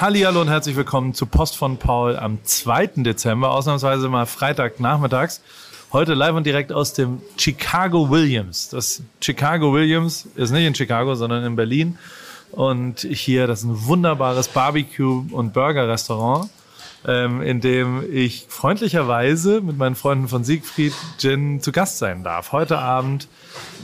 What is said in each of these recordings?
Hallihallo und herzlich willkommen zu Post von Paul am 2. Dezember, ausnahmsweise mal Freitagnachmittags. Heute live und direkt aus dem Chicago Williams. Das Chicago Williams ist nicht in Chicago, sondern in Berlin. Und hier, das ist ein wunderbares Barbecue- und Burger-Restaurant ähm, in dem ich freundlicherweise mit meinen Freunden von Siegfried Gin zu Gast sein darf. Heute Abend,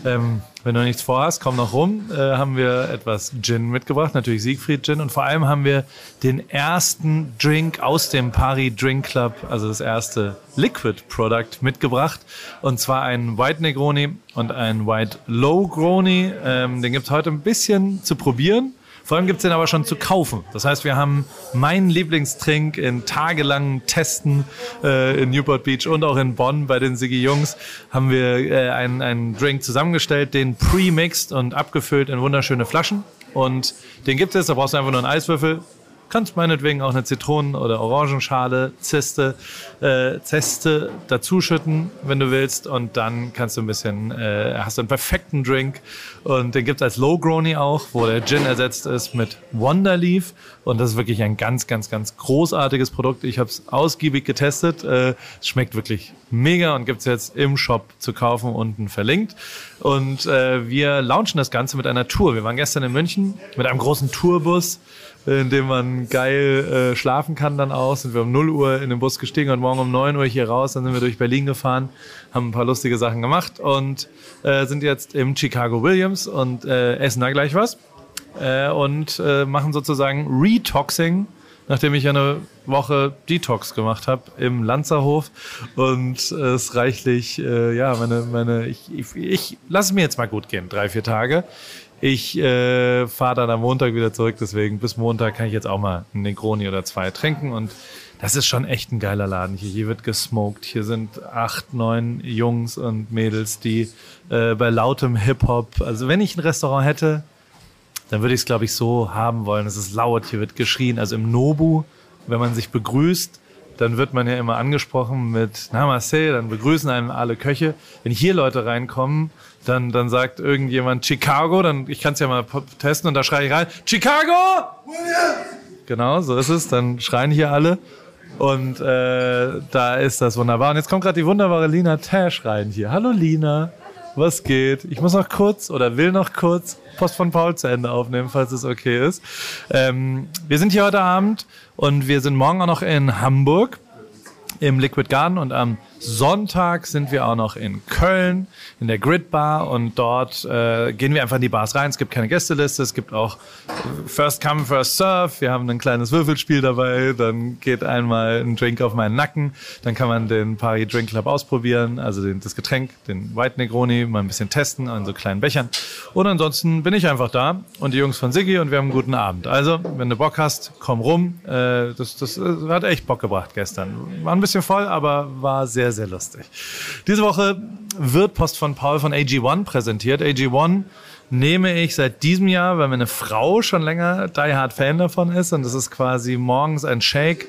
ähm, wenn du nichts vorhast, komm noch rum, äh, haben wir etwas Gin mitgebracht, natürlich Siegfried Gin und vor allem haben wir den ersten Drink aus dem Pari Drink Club, also das erste Liquid Product mitgebracht und zwar ein White Negroni und ein White Low Groni. Ähm, den gibt's heute ein bisschen zu probieren. Vor allem gibt es den aber schon zu kaufen. Das heißt, wir haben meinen Lieblingstrink in tagelangen Testen äh, in Newport Beach und auch in Bonn bei den Sigi Jungs haben wir äh, einen, einen Drink zusammengestellt, den pre-mixed und abgefüllt in wunderschöne Flaschen. Und den gibt es, da brauchst du einfach nur einen Eiswürfel, kannst meinetwegen auch eine Zitronen- oder Orangenschale, Zeste, äh, Zeste dazuschütten, wenn du willst. Und dann kannst du ein bisschen, äh, hast du einen perfekten Drink. Und den gibt's als Low Grony auch, wo der Gin ersetzt ist mit Wonderleaf. Und das ist wirklich ein ganz, ganz, ganz großartiges Produkt. Ich habe es ausgiebig getestet. Äh, es schmeckt wirklich mega und gibt's jetzt im Shop zu kaufen, unten verlinkt. Und äh, wir launchen das Ganze mit einer Tour. Wir waren gestern in München mit einem großen Tourbus in dem man geil äh, schlafen kann dann auch. Sind wir um 0 Uhr in den Bus gestiegen und morgen um 9 Uhr hier raus. Dann sind wir durch Berlin gefahren, haben ein paar lustige Sachen gemacht und äh, sind jetzt im Chicago Williams und äh, essen da gleich was. Äh, und äh, machen sozusagen Retoxing, nachdem ich eine Woche Detox gemacht habe im Lanzerhof und es reichlich, äh, ja, meine, meine, ich, ich, ich lasse es mir jetzt mal gut gehen, drei, vier Tage. Ich äh, fahre dann am Montag wieder zurück, deswegen bis Montag kann ich jetzt auch mal einen Negroni oder zwei trinken und das ist schon echt ein geiler Laden hier. Hier wird gesmoked. Hier sind acht, neun Jungs und Mädels, die äh, bei lautem Hip-Hop, also wenn ich ein Restaurant hätte, dann würde ich es, glaube ich, so haben wollen. Es ist laut, hier wird geschrien. Also im Nobu, wenn man sich begrüßt, dann wird man ja immer angesprochen mit Namaste, dann begrüßen einem alle Köche. Wenn hier Leute reinkommen, dann, dann sagt irgendjemand Chicago, dann ich kann es ja mal testen und da schreie ich rein, Chicago! Genau, so ist es. Dann schreien hier alle. Und äh, da ist das wunderbar. Und jetzt kommt gerade die wunderbare Lina Tash rein hier. Hallo Lina, was geht? Ich muss noch kurz oder will noch kurz Post von Paul zu Ende aufnehmen, falls es okay ist. Ähm, wir sind hier heute Abend und wir sind morgen auch noch in Hamburg im Liquid Garden und am Sonntag sind wir auch noch in Köln in der Grid Bar und dort äh, gehen wir einfach in die Bars rein. Es gibt keine Gästeliste, es gibt auch First Come, First Serve. Wir haben ein kleines Würfelspiel dabei, dann geht einmal ein Drink auf meinen Nacken, dann kann man den Pari Drink Club ausprobieren, also den, das Getränk, den White Negroni, mal ein bisschen testen an so kleinen Bechern. Und ansonsten bin ich einfach da und die Jungs von Siggi und wir haben einen guten Abend. Also, wenn du Bock hast, komm rum. Äh, das, das äh, hat echt Bock gebracht gestern. War ein bisschen voll, aber war sehr, sehr lustig. Diese Woche wird Post von Paul von AG1 präsentiert. AG1 nehme ich seit diesem Jahr, weil meine Frau schon länger Die Hard Fan davon ist. Und das ist quasi morgens ein Shake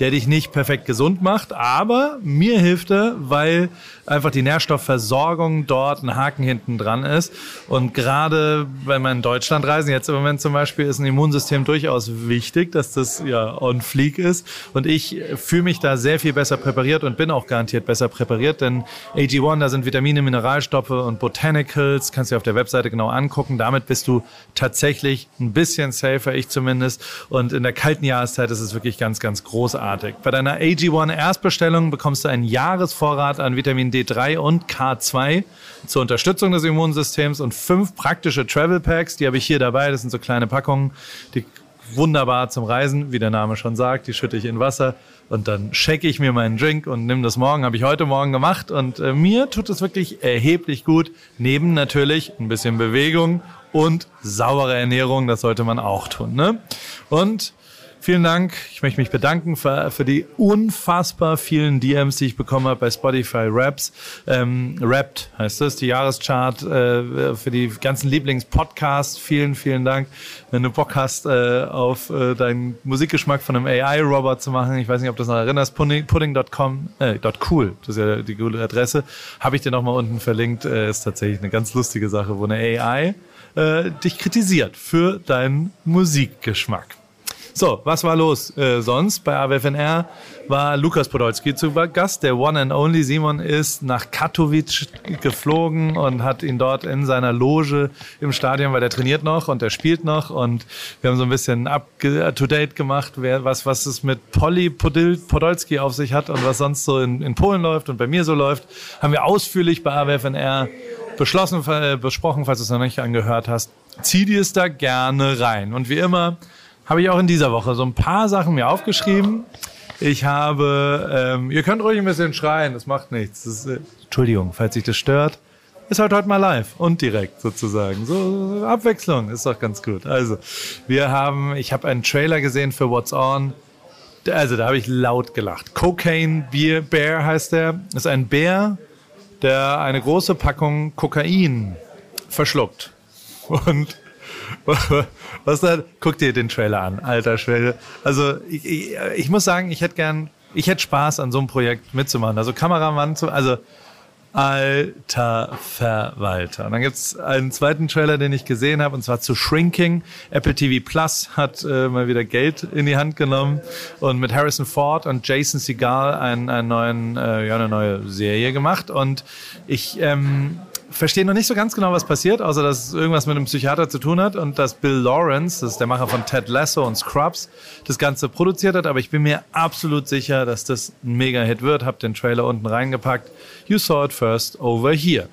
der dich nicht perfekt gesund macht, aber mir hilft er, weil einfach die Nährstoffversorgung dort ein Haken hinten dran ist. Und gerade wenn wir in Deutschland reisen, jetzt im Moment zum Beispiel, ist ein Immunsystem durchaus wichtig, dass das ja on fleek ist. Und ich fühle mich da sehr viel besser präpariert und bin auch garantiert besser präpariert, denn AG1, da sind Vitamine, Mineralstoffe und Botanicals, kannst du dir auf der Webseite genau angucken. Damit bist du tatsächlich ein bisschen safer, ich zumindest. Und in der kalten Jahreszeit ist es wirklich ganz, ganz großartig großartig. Bei deiner AG1 Erstbestellung bekommst du einen Jahresvorrat an Vitamin D3 und K2 zur Unterstützung des Immunsystems und fünf praktische Travel Packs. Die habe ich hier dabei. Das sind so kleine Packungen, die wunderbar zum Reisen, wie der Name schon sagt. Die schütte ich in Wasser und dann shake ich mir meinen Drink und nimm das morgen. Habe ich heute Morgen gemacht und äh, mir tut es wirklich erheblich gut. Neben natürlich ein bisschen Bewegung und saubere Ernährung, das sollte man auch tun. Ne? Und Vielen Dank. Ich möchte mich bedanken für, für die unfassbar vielen DMs, die ich bekommen habe bei Spotify Raps. Ähm, Rapped heißt das, die Jahreschart äh, für die ganzen Lieblingspodcasts. Vielen, vielen Dank. Wenn du Bock hast, äh, auf äh, deinen Musikgeschmack von einem AI-Robot zu machen, ich weiß nicht, ob du das noch erinnerst, pudding.com, äh, .cool, das ist ja die coole Adresse, habe ich dir nochmal unten verlinkt. Äh, ist tatsächlich eine ganz lustige Sache, wo eine AI äh, dich kritisiert für deinen Musikgeschmack. So, was war los? Äh, sonst bei AWFNR war Lukas Podolski zu Gast. Der One and Only Simon ist nach Katowice geflogen und hat ihn dort in seiner Loge im Stadion, weil der trainiert noch und der spielt noch und wir haben so ein bisschen up to date gemacht, wer, was, was es mit Polly Podolski auf sich hat und was sonst so in, in Polen läuft und bei mir so läuft, haben wir ausführlich bei AWFNR beschlossen, äh, besprochen, falls du es noch nicht angehört hast. Zieh dir es da gerne rein. Und wie immer habe ich auch in dieser Woche so ein paar Sachen mir aufgeschrieben. Ich habe, ähm, ihr könnt ruhig ein bisschen schreien, das macht nichts. Das ist, äh, Entschuldigung, falls sich das stört. Ist halt heute mal live und direkt sozusagen. So Abwechslung ist doch ganz gut. Also, wir haben, ich habe einen Trailer gesehen für What's On. Also, da habe ich laut gelacht. Cocaine Beer Bear heißt der. Ist ein Bär, der eine große Packung Kokain verschluckt. Und was da? Guck dir den Trailer an, alter Schwede. Also ich, ich, ich, muss sagen, ich hätte gern, ich hätte Spaß an so einem Projekt mitzumachen. Also Kameramann zu, also alter Verwalter. Und dann gibt's einen zweiten Trailer, den ich gesehen habe, und zwar zu Shrinking. Apple TV Plus hat äh, mal wieder Geld in die Hand genommen und mit Harrison Ford und Jason Segal einen, einen neuen, äh, ja, eine neue Serie gemacht. Und ich ähm, verstehe noch nicht so ganz genau, was passiert, außer dass es irgendwas mit einem Psychiater zu tun hat und dass Bill Lawrence, das ist der Macher von Ted Lasso und Scrubs, das Ganze produziert hat. Aber ich bin mir absolut sicher, dass das ein Mega-Hit wird. Hab den Trailer unten reingepackt. You saw it first over here.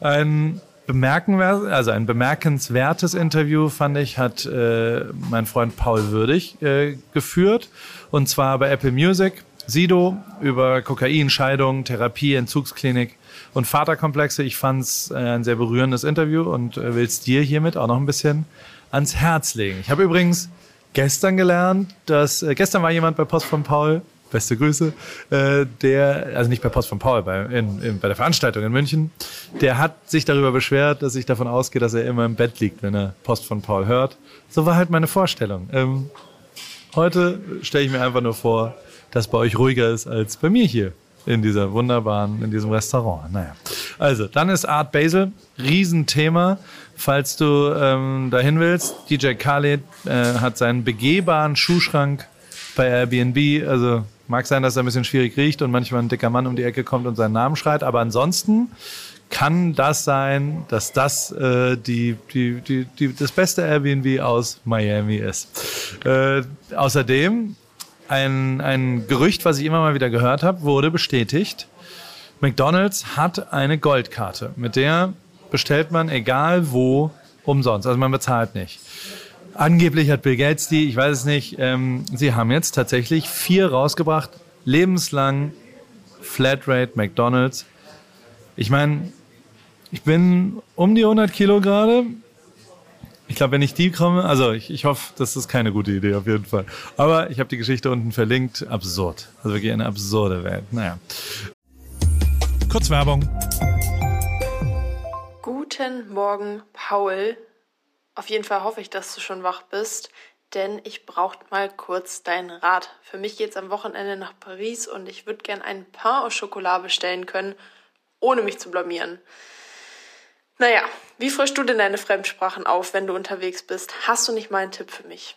Ein also ein bemerkenswertes Interview fand ich, hat äh, mein Freund Paul Würdig äh, geführt und zwar bei Apple Music. Sido über Kokain, Scheidung, Therapie, Entzugsklinik und Vaterkomplexe. Ich fand es äh, ein sehr berührendes Interview und äh, will es dir hiermit auch noch ein bisschen ans Herz legen. Ich habe übrigens gestern gelernt, dass äh, gestern war jemand bei Post von Paul, beste Grüße, äh, der, also nicht bei Post von Paul, bei, in, in, bei der Veranstaltung in München, der hat sich darüber beschwert, dass ich davon ausgehe, dass er immer im Bett liegt, wenn er Post von Paul hört. So war halt meine Vorstellung. Ähm, heute stelle ich mir einfach nur vor, dass bei euch ruhiger ist als bei mir hier in dieser wunderbaren, in diesem Restaurant. Naja. Also, dann ist Art Basel, Riesenthema. Falls du ähm, dahin willst, DJ Khaled äh, hat seinen begehbaren Schuhschrank bei Airbnb. Also mag sein, dass er ein bisschen schwierig riecht und manchmal ein dicker Mann um die Ecke kommt und seinen Namen schreit. Aber ansonsten kann das sein, dass das äh, die, die, die, die, das beste Airbnb aus Miami ist. Äh, außerdem ein, ein Gerücht, was ich immer mal wieder gehört habe, wurde bestätigt. McDonald's hat eine Goldkarte, mit der bestellt man egal wo umsonst. Also man bezahlt nicht. Angeblich hat Bill Gates die, ich weiß es nicht. Ähm, sie haben jetzt tatsächlich vier rausgebracht, lebenslang Flatrate McDonald's. Ich meine, ich bin um die 100 Kilo gerade. Ich glaube, wenn ich die komme, also ich, ich hoffe, das ist keine gute Idee auf jeden Fall. Aber ich habe die Geschichte unten verlinkt. Absurd. Also wirklich eine absurde Welt. Naja. Kurz Werbung. Guten Morgen, Paul. Auf jeden Fall hoffe ich, dass du schon wach bist, denn ich brauche mal kurz deinen Rat. Für mich geht es am Wochenende nach Paris und ich würde gern einen Pain au Chocolat bestellen können, ohne mich zu blamieren. Naja, wie frischst du denn deine Fremdsprachen auf, wenn du unterwegs bist? Hast du nicht mal einen Tipp für mich?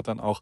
dann auch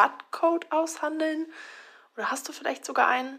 Rabattcode aushandeln? Oder hast du vielleicht sogar einen?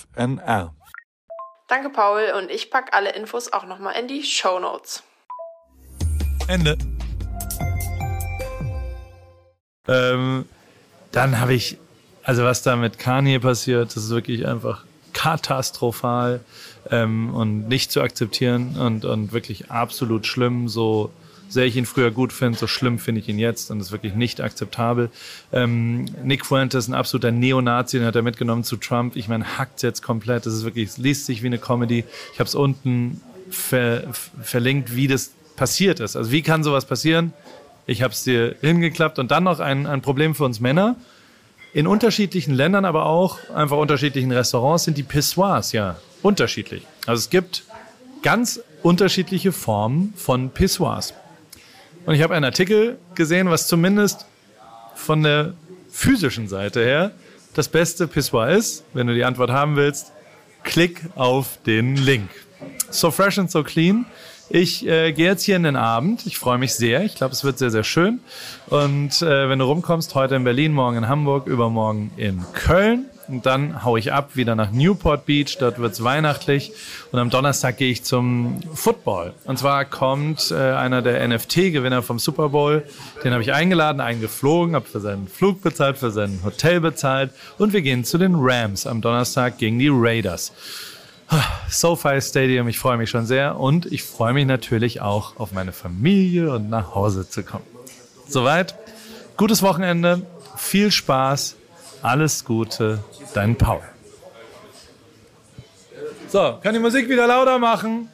Danke Paul und ich pack alle Infos auch nochmal in die Show Notes. Ende. Ähm, dann habe ich, also was da mit Kanye passiert, das ist wirklich einfach katastrophal ähm, und nicht zu akzeptieren und, und wirklich absolut schlimm. So sehr ich ihn früher gut finde, so schlimm finde ich ihn jetzt und das ist wirklich nicht akzeptabel. Ähm, Nick Fuentes, ein absoluter Neonazi, den hat er mitgenommen zu Trump. Ich meine, hackt jetzt komplett. Das ist wirklich, es liest sich wie eine Comedy. Ich habe es unten ver, verlinkt, wie das passiert ist. Also wie kann sowas passieren? Ich habe es dir hingeklappt. Und dann noch ein, ein Problem für uns Männer. In unterschiedlichen Ländern, aber auch einfach unterschiedlichen Restaurants sind die Pissoirs ja unterschiedlich. Also es gibt ganz unterschiedliche Formen von Pissoirs. Und ich habe einen Artikel gesehen, was zumindest von der physischen Seite her das beste Pissoir ist. Wenn du die Antwort haben willst, klick auf den Link. So fresh and so clean ich äh, gehe jetzt hier in den Abend. Ich freue mich sehr. Ich glaube, es wird sehr, sehr schön. Und äh, wenn du rumkommst, heute in Berlin, morgen in Hamburg, übermorgen in Köln. Und dann hau ich ab wieder nach Newport Beach. Dort wird's weihnachtlich. Und am Donnerstag gehe ich zum Football. Und zwar kommt äh, einer der NFT-Gewinner vom Super Bowl. Den habe ich eingeladen, eingeflogen, habe für seinen Flug bezahlt, für sein Hotel bezahlt. Und wir gehen zu den Rams am Donnerstag gegen die Raiders. SoFi Stadium, ich freue mich schon sehr und ich freue mich natürlich auch auf meine Familie und nach Hause zu kommen. Soweit, gutes Wochenende, viel Spaß, alles Gute, dein Paul. So, kann die Musik wieder lauter machen?